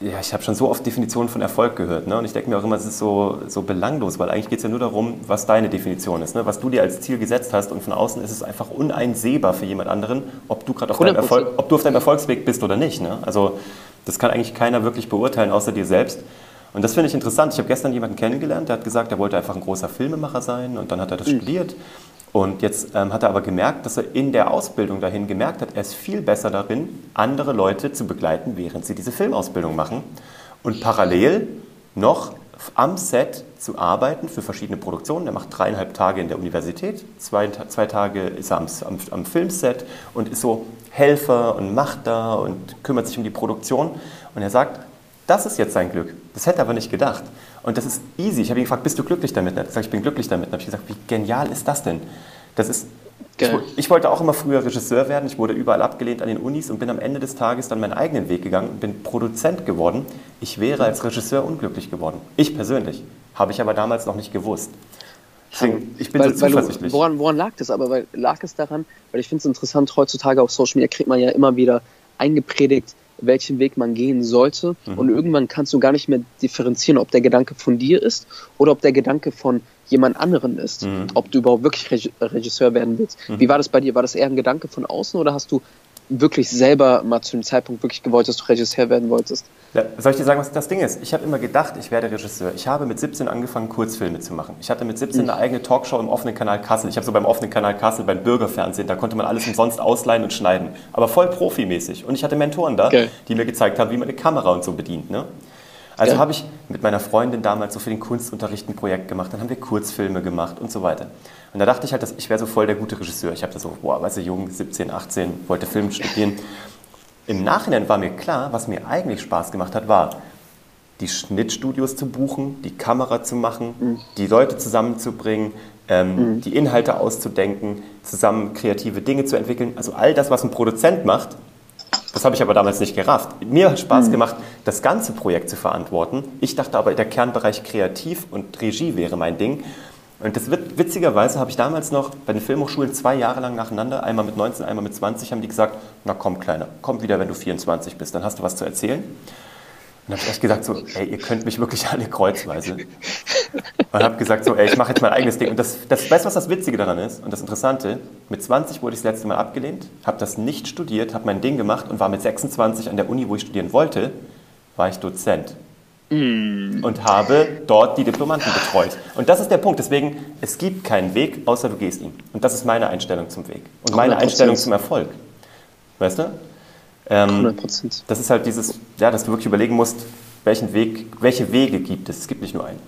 ja, ich habe schon so oft Definitionen von Erfolg gehört. Ne? Und ich denke mir auch immer, es ist so, so belanglos, weil eigentlich geht es ja nur darum, was deine Definition ist, ne? was du dir als Ziel gesetzt hast. Und von außen ist es einfach uneinsehbar für jemand anderen, ob du gerade auf, deinem Erfolg, ob du auf deinem Erfolgsweg bist oder nicht. Ne? Also das kann eigentlich keiner wirklich beurteilen, außer dir selbst. Und das finde ich interessant. Ich habe gestern jemanden kennengelernt, der hat gesagt, er wollte einfach ein großer Filmemacher sein und dann hat er das mhm. studiert und jetzt ähm, hat er aber gemerkt, dass er in der Ausbildung dahin gemerkt hat, er ist viel besser darin, andere Leute zu begleiten, während sie diese Filmausbildung machen. Und parallel noch am Set zu arbeiten für verschiedene Produktionen. Er macht dreieinhalb Tage in der Universität, zwei, zwei Tage ist er am, am, am Filmset und ist so Helfer und macht da und kümmert sich um die Produktion. Und er sagt, das ist jetzt sein Glück. Das hätte er aber nicht gedacht. Und das ist easy. Ich habe ihn gefragt, bist du glücklich damit? Er hat gesagt, ich bin glücklich damit. Dann habe ich gesagt, wie genial ist das denn? Das ist, ich, ich, wollte auch immer früher Regisseur werden. Ich wurde überall abgelehnt an den Unis und bin am Ende des Tages dann meinen eigenen Weg gegangen und bin Produzent geworden. Ich wäre als Regisseur unglücklich geworden. Ich persönlich. Habe ich aber damals noch nicht gewusst. Deswegen, ich bin weil, so zuversichtlich. Du, woran, woran lag das aber? Weil, lag es daran, weil ich finde es interessant, heutzutage auf Social Media kriegt man ja immer wieder eingepredigt, welchen Weg man gehen sollte. Mhm. Und irgendwann kannst du gar nicht mehr differenzieren, ob der Gedanke von dir ist oder ob der Gedanke von jemand anderen ist. Mhm. Ob du überhaupt wirklich Regisseur werden willst. Mhm. Wie war das bei dir? War das eher ein Gedanke von außen oder hast du wirklich selber mal zu dem Zeitpunkt wirklich gewollt, dass du Regisseur werden wolltest? Ja, soll ich dir sagen, was das Ding ist? Ich habe immer gedacht, ich werde Regisseur. Ich habe mit 17 angefangen, Kurzfilme zu machen. Ich hatte mit 17 mhm. eine eigene Talkshow im offenen Kanal Kassel. Ich habe so beim offenen Kanal Kassel, beim Bürgerfernsehen, da konnte man alles umsonst ausleihen und schneiden. Aber voll profimäßig. Und ich hatte Mentoren da, okay. die mir gezeigt haben, wie man eine Kamera und so bedient. Ne? Also habe ich mit meiner Freundin damals so für den Kunstunterricht ein Projekt gemacht, dann haben wir Kurzfilme gemacht und so weiter. Und da dachte ich halt, dass ich wäre so voll der gute Regisseur. Ich habe da so, boah, weißt du, jung, 17, 18, wollte Film studieren. Im Nachhinein war mir klar, was mir eigentlich Spaß gemacht hat, war, die Schnittstudios zu buchen, die Kamera zu machen, mhm. die Leute zusammenzubringen, ähm, mhm. die Inhalte auszudenken, zusammen kreative Dinge zu entwickeln. Also all das, was ein Produzent macht, das habe ich aber damals nicht gerafft. Mir hat Spaß mhm. gemacht, das ganze Projekt zu verantworten. Ich dachte aber, der Kernbereich Kreativ und Regie wäre mein Ding. Und das wird, witzigerweise habe ich damals noch bei den Filmhochschulen zwei Jahre lang nacheinander, einmal mit 19, einmal mit 20, haben die gesagt, na komm Kleiner, komm wieder, wenn du 24 bist, dann hast du was zu erzählen. Und habe ich echt gesagt so, ey, ihr könnt mich wirklich alle kreuzweise. Und habe gesagt so, ey, ich mache jetzt mein eigenes Ding. Und das, das, weißt du, was das Witzige daran ist und das Interessante? Mit 20 wurde ich das letzte Mal abgelehnt, habe das nicht studiert, habe mein Ding gemacht und war mit 26 an der Uni, wo ich studieren wollte, war ich Dozent. Mm. Und habe dort die Diplomanten betreut. Und das ist der Punkt. Deswegen, es gibt keinen Weg, außer du gehst ihn. Und das ist meine Einstellung zum Weg. Und meine 100%. Einstellung zum Erfolg. Weißt du? Ähm, 100%. Das ist halt dieses, ja, dass du wirklich überlegen musst, welchen Weg, welche Wege gibt es. Es gibt nicht nur einen.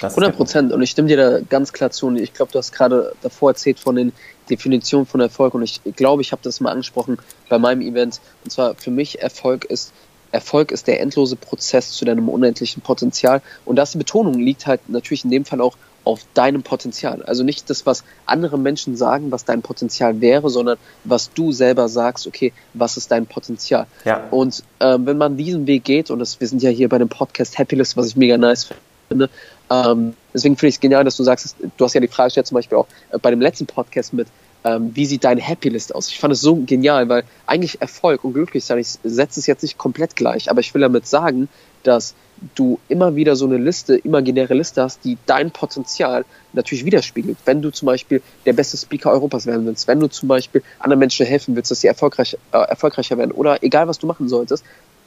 100 Prozent. Und ich stimme dir da ganz klar zu. Und ich glaube, du hast gerade davor erzählt von den Definitionen von Erfolg. Und ich glaube, ich habe das mal angesprochen bei meinem Event. Und zwar für mich Erfolg ist Erfolg ist der endlose Prozess zu deinem unendlichen Potenzial. Und das die Betonung liegt halt natürlich in dem Fall auch auf deinem Potenzial. Also nicht das, was andere Menschen sagen, was dein Potenzial wäre, sondern was du selber sagst, okay, was ist dein Potenzial? Ja. Und ähm, wenn man diesen Weg geht, und das, wir sind ja hier bei dem Podcast Happylist, was ich mega nice finde, ähm, deswegen finde ich es genial, dass du sagst, du hast ja die Frage gestellt, zum Beispiel auch äh, bei dem letzten Podcast mit, ähm, wie sieht deine Happylist aus? Ich fand es so genial, weil eigentlich Erfolg und Glücklichsein, ich setze es jetzt nicht komplett gleich, aber ich will damit sagen, dass du immer wieder so eine Liste, imaginäre Liste hast, die dein Potenzial natürlich widerspiegelt. Wenn du zum Beispiel der beste Speaker Europas werden willst, wenn du zum Beispiel anderen Menschen helfen willst, dass sie erfolgreich, äh, erfolgreicher werden oder egal was du machen solltest,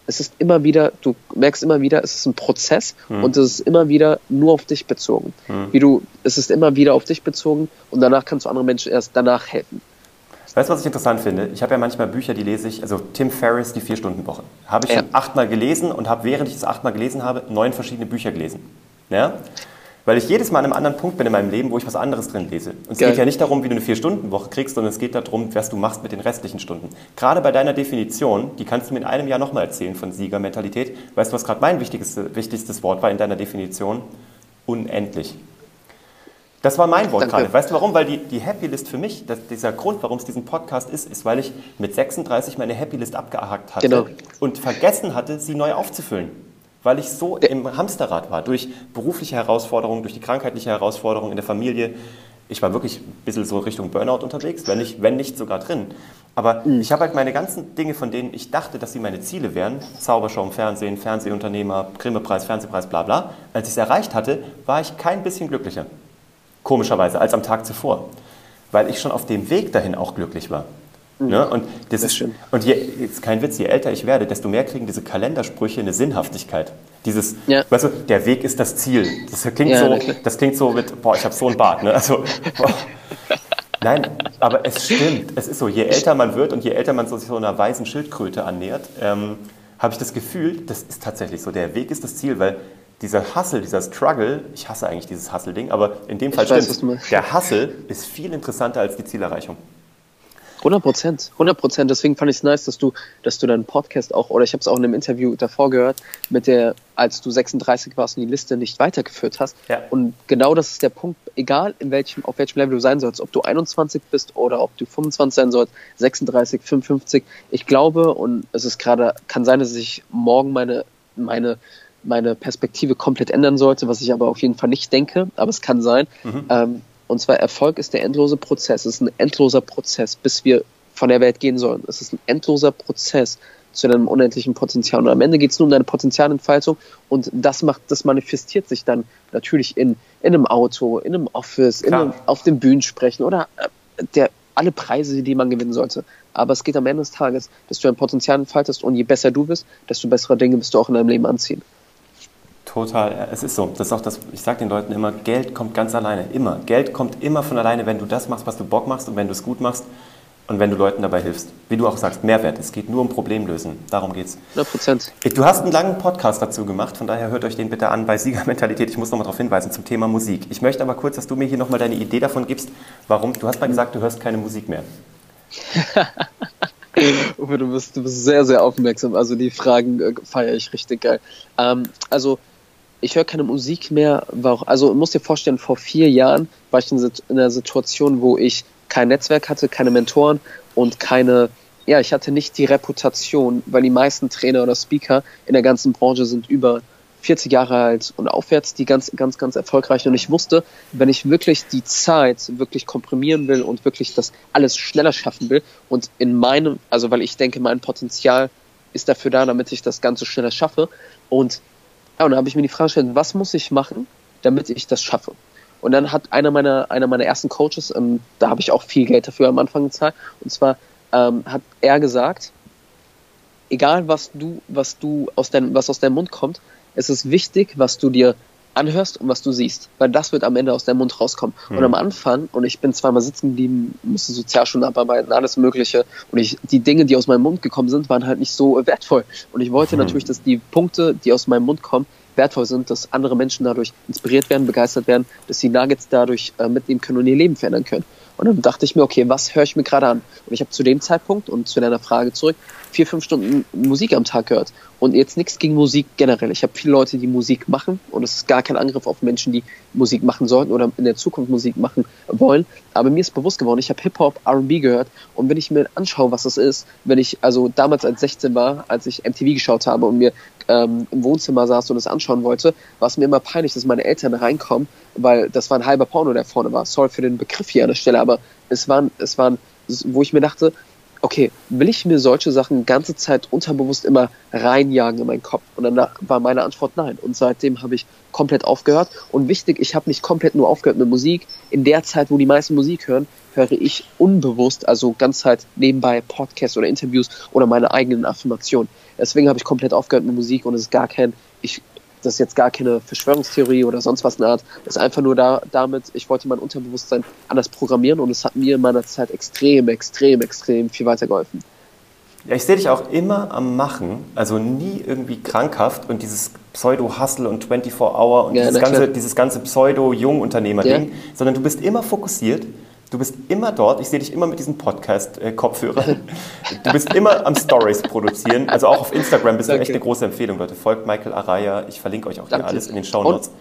es ist immer wieder, du merkst immer wieder, es ist ein Prozess hm. und es ist immer wieder nur auf dich bezogen. Hm. Wie du, es ist immer wieder auf dich bezogen und danach kannst du anderen Menschen erst danach helfen. Weißt du, was ich interessant finde? Ich habe ja manchmal Bücher, die lese ich, also Tim Ferriss, die Vier-Stunden-Woche. Habe ich ja. achtmal gelesen und habe, während ich das achtmal gelesen habe, neun verschiedene Bücher gelesen. Ja? Weil ich jedes Mal an einem anderen Punkt bin in meinem Leben, wo ich was anderes drin lese. Und es Geil. geht ja nicht darum, wie du eine Vier-Stunden-Woche kriegst, sondern es geht darum, was du machst mit den restlichen Stunden. Gerade bei deiner Definition, die kannst du mir in einem Jahr nochmal erzählen von Siegermentalität. Weißt du, was gerade mein wichtigstes, wichtigstes Wort war in deiner Definition? Unendlich. Das war mein Wort gerade. Weißt du warum? Weil die, die Happy List für mich, das, dieser Grund, warum es diesen Podcast ist, ist, weil ich mit 36 meine Happy List abgehakt hatte genau. und vergessen hatte, sie neu aufzufüllen. Weil ich so im Hamsterrad war, durch berufliche Herausforderungen, durch die krankheitliche Herausforderung in der Familie. Ich war wirklich ein bisschen so Richtung Burnout unterwegs, wenn nicht, wenn nicht sogar drin. Aber mhm. ich habe halt meine ganzen Dinge, von denen ich dachte, dass sie meine Ziele wären, Zaubershow im Fernsehen, Fernsehunternehmer, Grimme-Preis, Fernsehpreis, bla bla, als ich es erreicht hatte, war ich kein bisschen glücklicher komischerweise, als am Tag zuvor. Weil ich schon auf dem Weg dahin auch glücklich war. Mhm. Ne? Und, das, das ist, und je, ist kein Witz, je älter ich werde, desto mehr kriegen diese Kalendersprüche eine Sinnhaftigkeit. Dieses, ja. weißt du, der Weg ist das Ziel. Das klingt, ja, so, das klingt so mit, boah, ich habe so einen Bart. Ne? Also, Nein, aber es stimmt. Es ist so, je älter man wird und je älter man sich so einer weißen Schildkröte annähert, ähm, habe ich das Gefühl, das ist tatsächlich so. Der Weg ist das Ziel, weil dieser Hustle, dieser Struggle, ich hasse eigentlich dieses Hustle-Ding, aber in dem Fall stimmt Der Hustle ist viel interessanter als die Zielerreichung. 100 Prozent, 100 Prozent. Deswegen fand ich es nice, dass du, dass du deinen Podcast auch, oder ich habe es auch in einem Interview davor gehört, mit der, als du 36 warst und die Liste nicht weitergeführt hast. Ja. Und genau das ist der Punkt, egal in welchem, auf welchem Level du sein sollst, ob du 21 bist oder ob du 25 sein sollst, 36, 55. Ich glaube, und es ist gerade, kann sein, dass ich morgen meine, meine meine Perspektive komplett ändern sollte, was ich aber auf jeden Fall nicht denke, aber es kann sein. Mhm. Ähm, und zwar Erfolg ist der endlose Prozess. Es ist ein endloser Prozess, bis wir von der Welt gehen sollen. Es ist ein endloser Prozess zu deinem unendlichen Potenzial. Und am Ende geht es nur um deine Potenzialentfaltung und das macht, das manifestiert sich dann natürlich in, in einem Auto, in einem Office, in einem, auf den Bühnen sprechen oder äh, der, alle Preise, die man gewinnen sollte. Aber es geht am Ende des Tages, dass du ein Potenzial entfaltest und je besser du bist, desto bessere Dinge wirst du auch in deinem Leben anziehen. Total, es ist so. Das ist auch das, ich sage den Leuten immer, Geld kommt ganz alleine, immer. Geld kommt immer von alleine, wenn du das machst, was du Bock machst und wenn du es gut machst und wenn du Leuten dabei hilfst. Wie du auch sagst, Mehrwert. Es geht nur um Problemlösen. Darum geht's. 100 Prozent. Du hast einen langen Podcast dazu gemacht, von daher hört euch den bitte an bei Siegermentalität. Ich muss nochmal darauf hinweisen zum Thema Musik. Ich möchte aber kurz, dass du mir hier nochmal deine Idee davon gibst, warum, du hast mal gesagt, du hörst keine Musik mehr. Uwe, <laughs> du bist, du bist sehr, sehr aufmerksam. Also die Fragen äh, feiere ich richtig geil. Ähm, also ich höre keine Musik mehr. Also muss dir vorstellen, vor vier Jahren war ich in einer Situation, wo ich kein Netzwerk hatte, keine Mentoren und keine, ja, ich hatte nicht die Reputation, weil die meisten Trainer oder Speaker in der ganzen Branche sind über 40 Jahre alt und aufwärts, die ganz, ganz, ganz erfolgreich. Und ich wusste, wenn ich wirklich die Zeit wirklich komprimieren will und wirklich das alles schneller schaffen will und in meinem, also weil ich denke, mein Potenzial ist dafür da, damit ich das Ganze schneller schaffe. Und ja, und da habe ich mir die Frage gestellt, was muss ich machen, damit ich das schaffe? Und dann hat einer meiner, einer meiner ersten Coaches, ähm, da habe ich auch viel Geld dafür am Anfang gezahlt, und zwar ähm, hat er gesagt, egal was du, was du aus deinem, was aus deinem Mund kommt, es ist wichtig, was du dir anhörst und was du siehst, weil das wird am Ende aus deinem Mund rauskommen. Mhm. Und am Anfang, und ich bin zweimal sitzen geblieben, musste Sozialstunden abarbeiten, alles Mögliche, und ich, die Dinge, die aus meinem Mund gekommen sind, waren halt nicht so wertvoll. Und ich wollte mhm. natürlich, dass die Punkte, die aus meinem Mund kommen, wertvoll sind, dass andere Menschen dadurch inspiriert werden, begeistert werden, dass sie Nuggets dadurch äh, mitnehmen können und ihr Leben verändern können. Und dann dachte ich mir, okay, was höre ich mir gerade an? Und ich habe zu dem Zeitpunkt und zu deiner Frage zurück vier, fünf Stunden Musik am Tag gehört. Und jetzt nichts gegen Musik generell. Ich habe viele Leute, die Musik machen und es ist gar kein Angriff auf Menschen, die Musik machen sollten oder in der Zukunft Musik machen wollen. Aber mir ist bewusst geworden, ich habe Hip-Hop, RB gehört und wenn ich mir anschaue, was das ist, wenn ich also damals als 16 war, als ich MTV geschaut habe und mir ähm, im Wohnzimmer saß und es anschauen wollte, war es mir immer peinlich, dass meine Eltern reinkommen, weil das war ein halber Porno, der vorne war. Sorry für den Begriff hier an der Stelle, aber es waren, es waren, wo ich mir dachte, okay, will ich mir solche Sachen ganze Zeit unterbewusst immer reinjagen in meinen Kopf? Und dann war meine Antwort nein. Und seitdem habe ich komplett aufgehört. Und wichtig, ich habe nicht komplett nur aufgehört mit Musik. In der Zeit, wo die meisten Musik hören, höre ich unbewusst, also ganz Zeit nebenbei Podcasts oder Interviews oder meine eigenen Affirmationen. Deswegen habe ich komplett aufgehört mit Musik und es ist gar kein, ich das ist jetzt gar keine Verschwörungstheorie oder sonst was in der Art. Das ist einfach nur da, damit, ich wollte mein Unterbewusstsein anders programmieren und es hat mir in meiner Zeit extrem, extrem, extrem viel weitergeholfen. Ja, ich sehe dich auch immer am Machen, also nie irgendwie krankhaft und dieses Pseudo-Hustle und 24-Hour und ja, dieses, ganze, dieses ganze Pseudo-Jungunternehmer-Ding, ja. sondern du bist immer fokussiert Du bist immer dort. Ich sehe dich immer mit diesen Podcast-Kopfhörern. Du bist immer am Stories produzieren. Also auch auf Instagram bist du echt eine große Empfehlung, Leute. Folgt Michael Araya. Ich verlinke euch auch Danke. hier alles in den Show Notes.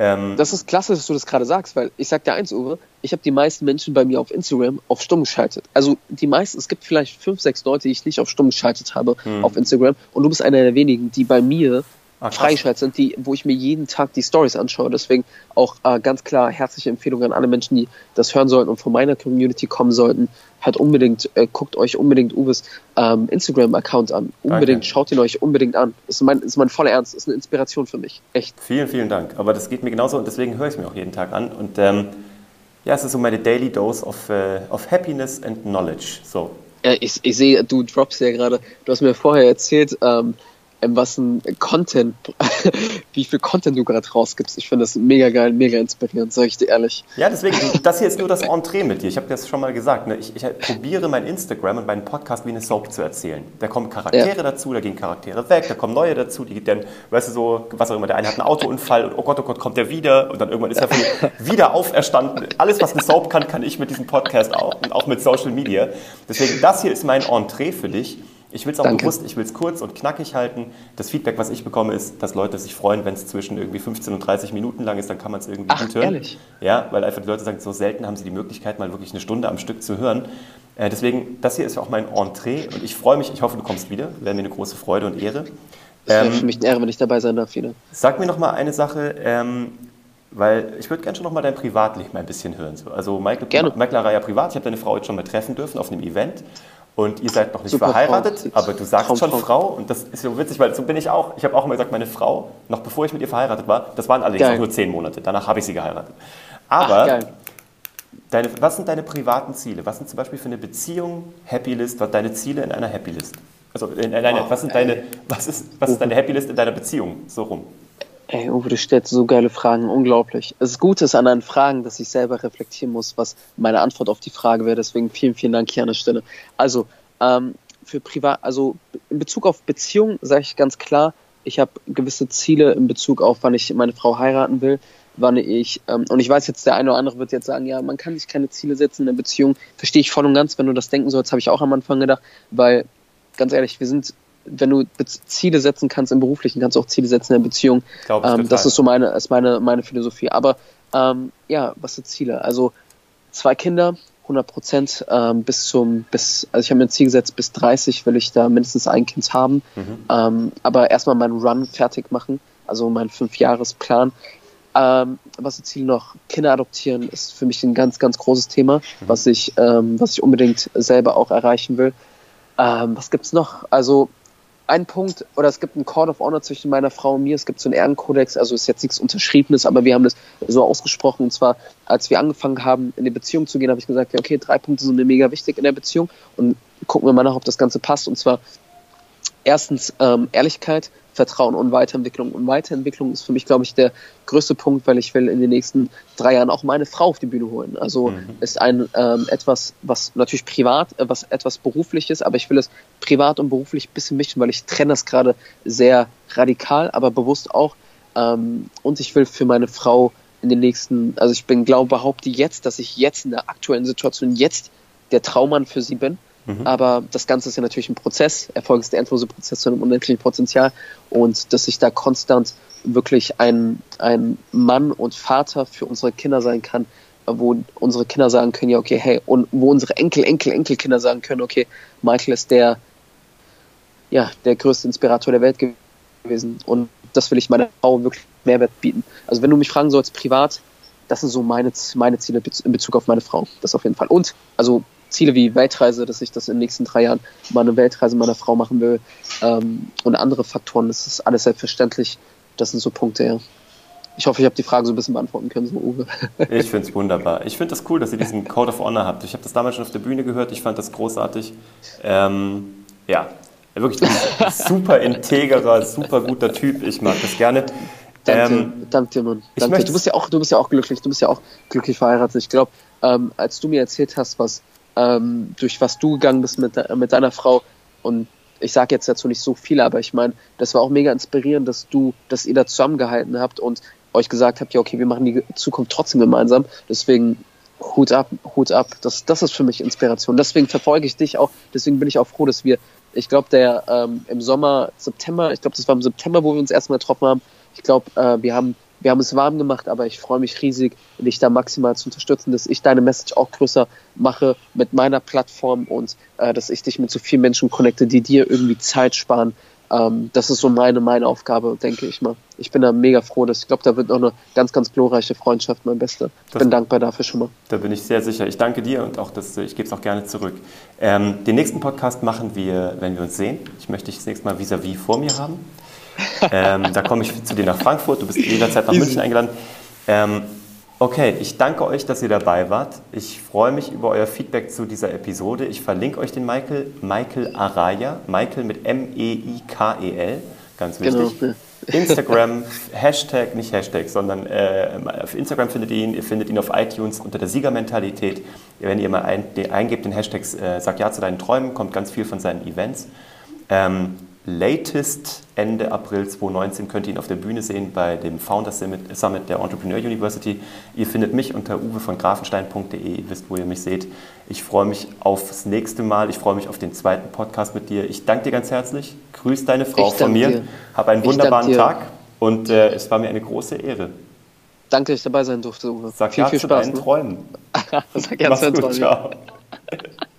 Ähm, das ist klasse, dass du das gerade sagst, weil ich sag dir eins, Uwe, ich habe die meisten Menschen bei mir auf Instagram auf stumm geschaltet. Also die meisten, es gibt vielleicht fünf, sechs Leute, die ich nicht auf stumm geschaltet habe hm. auf Instagram und du bist einer der wenigen, die bei mir ah, freigeschaltet sind, die, wo ich mir jeden Tag die Stories anschaue. Deswegen auch äh, ganz klar herzliche Empfehlung an alle Menschen, die das hören sollten und von meiner Community kommen sollten. Hört unbedingt, äh, guckt euch unbedingt Uwes ähm, Instagram-Account an. Unbedingt, Danke. schaut ihn euch unbedingt an. Ist mein, ist mein voller Ernst, ist eine Inspiration für mich. Echt. Vielen, vielen Dank. Aber das geht mir genauso und deswegen höre ich es mir auch jeden Tag an. Und ähm, ja, es ist so meine Daily Dose of, uh, of Happiness and Knowledge. So. Ja, ich, ich sehe, du droppst ja gerade, du hast mir vorher erzählt, ähm, was ein Content, <laughs> wie viel Content du gerade rausgibst. Ich finde das mega geil, mega inspirierend, sage ich dir ehrlich. Ja, deswegen, das hier ist nur das Entree mit dir. Ich habe das schon mal gesagt. Ne? Ich, ich, probiere mein Instagram und meinen Podcast wie eine Soap zu erzählen. Da kommen Charaktere ja. dazu, da gehen Charaktere weg, da kommen neue dazu, die dann, weißt du, so, was auch immer, der eine hat einen Autounfall und oh Gott, oh Gott, kommt der wieder und dann irgendwann ist er <laughs> wieder auferstanden. Alles, was eine Soap kann, kann ich mit diesem Podcast auch und auch mit Social Media. Deswegen, das hier ist mein Entree für dich. Ich will es auch Danke. bewusst, ich will es kurz und knackig halten. Das Feedback, was ich bekomme, ist, dass Leute sich freuen, wenn es zwischen irgendwie 15 und 30 Minuten lang ist, dann kann man es irgendwie Ach, gut hören. Ehrlich? Ja, weil einfach die Leute sagen, so selten haben sie die Möglichkeit, mal wirklich eine Stunde am Stück zu hören. Äh, deswegen, das hier ist auch mein Entree und ich freue mich, ich hoffe, du kommst wieder. Wäre mir eine große Freude und Ehre. Das wäre ähm, für mich eine Ehre, wenn ich dabei sein darf wieder. Sag mir noch mal eine Sache, ähm, weil ich würde gerne schon noch mal dein Privatleben ein bisschen hören. Also Michael. Michael Araya privat, ich habe deine Frau jetzt schon mal treffen dürfen auf einem Event und ihr seid noch nicht Super verheiratet, Frau. aber du sagst Traum, schon Frau. Und das ist so witzig, weil so bin ich auch. Ich habe auch immer gesagt, meine Frau, noch bevor ich mit ihr verheiratet war, das waren allerdings geil. auch nur zehn Monate. Danach habe ich sie geheiratet. Aber Ach, deine, was sind deine privaten Ziele? Was sind zum Beispiel für eine Beziehung Happy List? Was deine Ziele in einer Happy List? Also in, in eine, oh, was, sind deine, was, ist, was ist deine Happy List in deiner Beziehung? So rum. Ey, Uwe, du stellst so geile Fragen, unglaublich. Das Gute ist an deinen Fragen, dass ich selber reflektieren muss, was meine Antwort auf die Frage wäre. Deswegen vielen, vielen Dank hier an der Stelle. Also, ähm, für privat, also in Bezug auf Beziehung sage ich ganz klar, ich habe gewisse Ziele in Bezug auf, wann ich meine Frau heiraten will, wann ich, ähm, und ich weiß jetzt, der eine oder andere wird jetzt sagen, ja, man kann sich keine Ziele setzen in einer Beziehung. Verstehe ich voll und ganz, wenn du das denken sollst, habe ich auch am Anfang gedacht, weil, ganz ehrlich, wir sind wenn du Ziele setzen kannst im Beruflichen, kannst du auch Ziele setzen in der Beziehung. Ähm, das ist so meine, ist meine, meine Philosophie. Aber ähm, ja, was sind Ziele? Also zwei Kinder, 100 Prozent ähm, bis zum, bis, also ich habe mir ein Ziel gesetzt, bis 30 will ich da mindestens ein Kind haben. Mhm. Ähm, aber erstmal meinen Run fertig machen, also meinen Fünfjahresplan. Ähm, was sind Ziele noch? Kinder adoptieren ist für mich ein ganz, ganz großes Thema, mhm. was ich, ähm, was ich unbedingt selber auch erreichen will. Ähm, was gibt's noch? Also ein Punkt, oder es gibt einen Code of Honor zwischen meiner Frau und mir, es gibt so einen Ehrenkodex, also ist jetzt nichts Unterschriebenes, aber wir haben das so ausgesprochen, und zwar, als wir angefangen haben, in die Beziehung zu gehen, habe ich gesagt, ja, okay, drei Punkte sind mir mega wichtig in der Beziehung und gucken wir mal nach, ob das Ganze passt, und zwar erstens ähm, Ehrlichkeit, Vertrauen und Weiterentwicklung. Und Weiterentwicklung ist für mich, glaube ich, der größte Punkt, weil ich will in den nächsten drei Jahren auch meine Frau auf die Bühne holen. Also mhm. ist ein ähm, etwas, was natürlich privat, äh, was etwas berufliches, aber ich will es privat und beruflich ein bisschen mischen, weil ich trenne das gerade sehr radikal, aber bewusst auch. Ähm, und ich will für meine Frau in den nächsten, also ich bin, glaube, behaupte jetzt, dass ich jetzt in der aktuellen Situation jetzt der Traummann für sie bin Mhm. Aber das Ganze ist ja natürlich ein Prozess. Erfolg ist der endlose Prozess zu einem unendlichen Potenzial. Und dass ich da konstant wirklich ein, ein Mann und Vater für unsere Kinder sein kann, wo unsere Kinder sagen können, ja, okay, hey, und wo unsere Enkel, Enkel, Enkelkinder sagen können, okay, Michael ist der, ja, der größte Inspirator der Welt gewesen. Und das will ich meiner Frau wirklich Mehrwert bieten. Also wenn du mich fragen sollst, privat, das sind so meine, meine Ziele in Bezug auf meine Frau. Das auf jeden Fall. Und, also Ziele wie Weltreise, dass ich das in den nächsten drei Jahren mal eine Weltreise meiner Frau machen will ähm, und andere Faktoren. Das ist alles selbstverständlich. Das sind so Punkte, ja. Ich hoffe, ich habe die Frage so ein bisschen beantworten können, so Uwe. <laughs> Ich finde es wunderbar. Ich finde das cool, dass ihr diesen Code of Honor habt. Ich habe das damals schon auf der Bühne gehört. Ich fand das großartig. Ähm, ja, wirklich ein <laughs> super integrer, super guter Typ. Ich mag das gerne. Danke, ähm, danke dir, Mann. Danke. Du bist ja auch, du bist ja auch glücklich. Du bist ja auch glücklich verheiratet. Ich glaube, ähm, als du mir erzählt hast, was ähm, durch was du gegangen bist mit, mit deiner Frau. Und ich sage jetzt dazu nicht so viel, aber ich meine, das war auch mega inspirierend, dass du, dass ihr da zusammengehalten habt und euch gesagt habt, ja, okay, wir machen die Zukunft trotzdem gemeinsam. Deswegen Hut ab, Hut ab. Das, das ist für mich Inspiration. Deswegen verfolge ich dich auch. Deswegen bin ich auch froh, dass wir, ich glaube, der ähm, im Sommer, September, ich glaube, das war im September, wo wir uns erstmal getroffen haben. Ich glaube, äh, wir haben wir haben es warm gemacht, aber ich freue mich riesig, dich da maximal zu unterstützen, dass ich deine Message auch größer mache mit meiner Plattform und äh, dass ich dich mit so vielen Menschen connecte, die dir irgendwie Zeit sparen. Ähm, das ist so meine, meine Aufgabe, denke ich mal. Ich bin da mega froh, dass ich glaube, da wird noch eine ganz, ganz glorreiche Freundschaft, mein Bester. Ich das, bin dankbar dafür schon mal. Da bin ich sehr sicher. Ich danke dir und auch das, ich gebe es auch gerne zurück. Ähm, den nächsten Podcast machen wir, wenn wir uns sehen. Ich möchte dich das nächste Mal vis-à-vis -vis vor mir haben. Ähm, da komme ich zu dir nach Frankfurt, du bist <laughs> jederzeit nach München eingeladen. Ähm, okay, ich danke euch, dass ihr dabei wart. Ich freue mich über euer Feedback zu dieser Episode. Ich verlinke euch den Michael, Michael Araya, Michael mit M-E-I-K-E-L, ganz wichtig. Genau. Instagram, <laughs> Hashtag, nicht Hashtag, sondern äh, auf Instagram findet ihr ihn, ihr findet ihn auf iTunes unter der Siegermentalität. Wenn ihr mal ein, eingebt den Hashtag äh, Sag Ja zu deinen Träumen, kommt ganz viel von seinen Events. Ähm, latest Ende April 2019 könnt ihr ihn auf der Bühne sehen bei dem Founder Summit der Entrepreneur University. Ihr findet mich unter uwe von grafenstein.de, ihr wisst, wo ihr mich seht. Ich freue mich aufs nächste Mal, ich freue mich auf den zweiten Podcast mit dir. Ich danke dir ganz herzlich, grüß deine Frau von mir, dir. hab einen wunderbaren Tag und äh, es war mir eine große Ehre. Danke, dass ich dabei sein durfte, Uwe. Sag viel, ja viel Spaß. Deinen ne? Träumen. <laughs> Sag ja zu deinen Träumen. Ciao. <laughs>